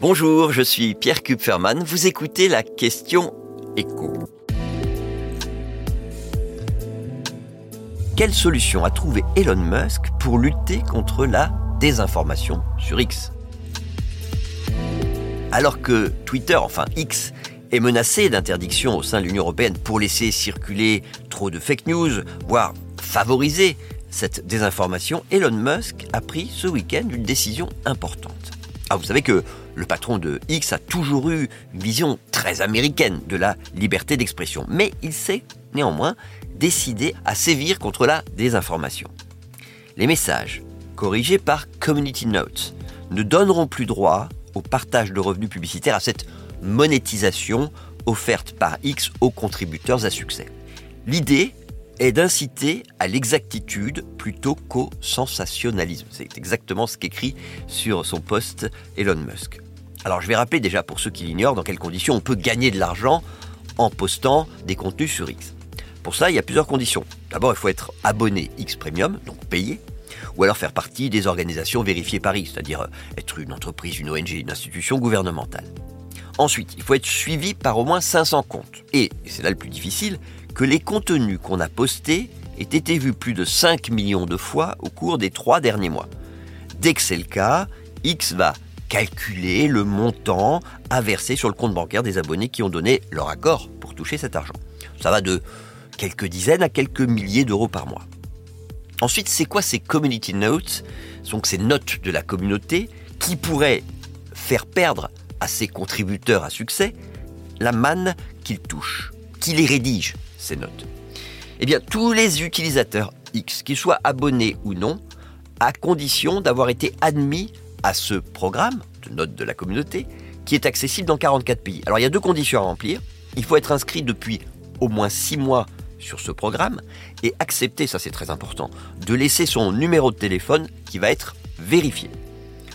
Bonjour, je suis Pierre Kupferman. Vous écoutez la question écho. Quelle solution a trouvé Elon Musk pour lutter contre la désinformation sur X? Alors que Twitter, enfin X, est menacé d'interdiction au sein de l'Union européenne pour laisser circuler trop de fake news, voire favoriser cette désinformation, Elon Musk a pris ce week-end une décision importante. Ah, vous savez que le patron de X a toujours eu une vision très américaine de la liberté d'expression, mais il s'est néanmoins décidé à sévir contre la désinformation. Les messages, corrigés par Community Notes, ne donneront plus droit au partage de revenus publicitaires à cette monétisation offerte par X aux contributeurs à succès. L'idée est d'inciter à l'exactitude plutôt qu'au sensationnalisme. C'est exactement ce qu'écrit sur son poste Elon Musk. Alors je vais rappeler déjà pour ceux qui l'ignorent dans quelles conditions on peut gagner de l'argent en postant des contenus sur X. Pour ça, il y a plusieurs conditions. D'abord, il faut être abonné X Premium, donc payé, ou alors faire partie des organisations vérifiées par X, c'est-à-dire être une entreprise, une ONG, une institution gouvernementale. Ensuite, il faut être suivi par au moins 500 comptes. Et, et c'est là le plus difficile, que les contenus qu'on a postés aient été vus plus de 5 millions de fois au cours des trois derniers mois. Dès que c'est le cas, X va calculer le montant à verser sur le compte bancaire des abonnés qui ont donné leur accord pour toucher cet argent. Ça va de quelques dizaines à quelques milliers d'euros par mois. Ensuite, c'est quoi ces community notes? Donc ces notes de la communauté qui pourraient faire perdre à ces contributeurs à succès la manne qu'ils touchent, qui les rédigent ces notes Eh bien, tous les utilisateurs X, qu'ils soient abonnés ou non, à condition d'avoir été admis à ce programme de notes de la communauté qui est accessible dans 44 pays. Alors il y a deux conditions à remplir. Il faut être inscrit depuis au moins 6 mois sur ce programme et accepter, ça c'est très important, de laisser son numéro de téléphone qui va être vérifié.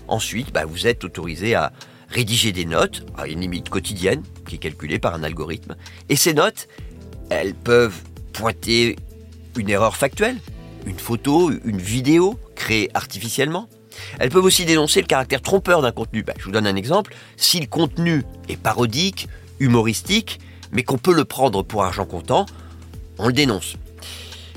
Ensuite, bah, vous êtes autorisé à rédiger des notes à une limite quotidienne qui est calculée par un algorithme. Et ces notes, elles peuvent pointer une erreur factuelle, une photo, une vidéo créée artificiellement. Elles peuvent aussi dénoncer le caractère trompeur d'un contenu. Bah, je vous donne un exemple. Si le contenu est parodique, humoristique, mais qu'on peut le prendre pour argent comptant, on le dénonce.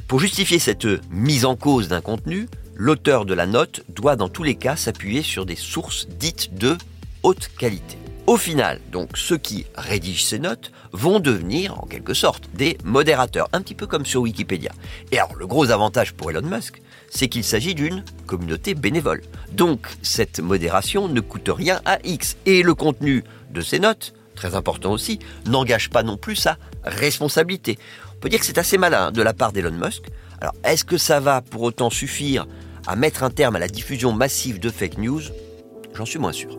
Pour justifier cette mise en cause d'un contenu, l'auteur de la note doit dans tous les cas s'appuyer sur des sources dites de haute qualité. Au final, donc, ceux qui rédigent ces notes vont devenir, en quelque sorte, des modérateurs, un petit peu comme sur Wikipédia. Et alors, le gros avantage pour Elon Musk, c'est qu'il s'agit d'une communauté bénévole. Donc, cette modération ne coûte rien à X. Et le contenu de ces notes, très important aussi, n'engage pas non plus sa responsabilité. On peut dire que c'est assez malin de la part d'Elon Musk. Alors, est-ce que ça va pour autant suffire à mettre un terme à la diffusion massive de fake news? J'en suis moins sûr.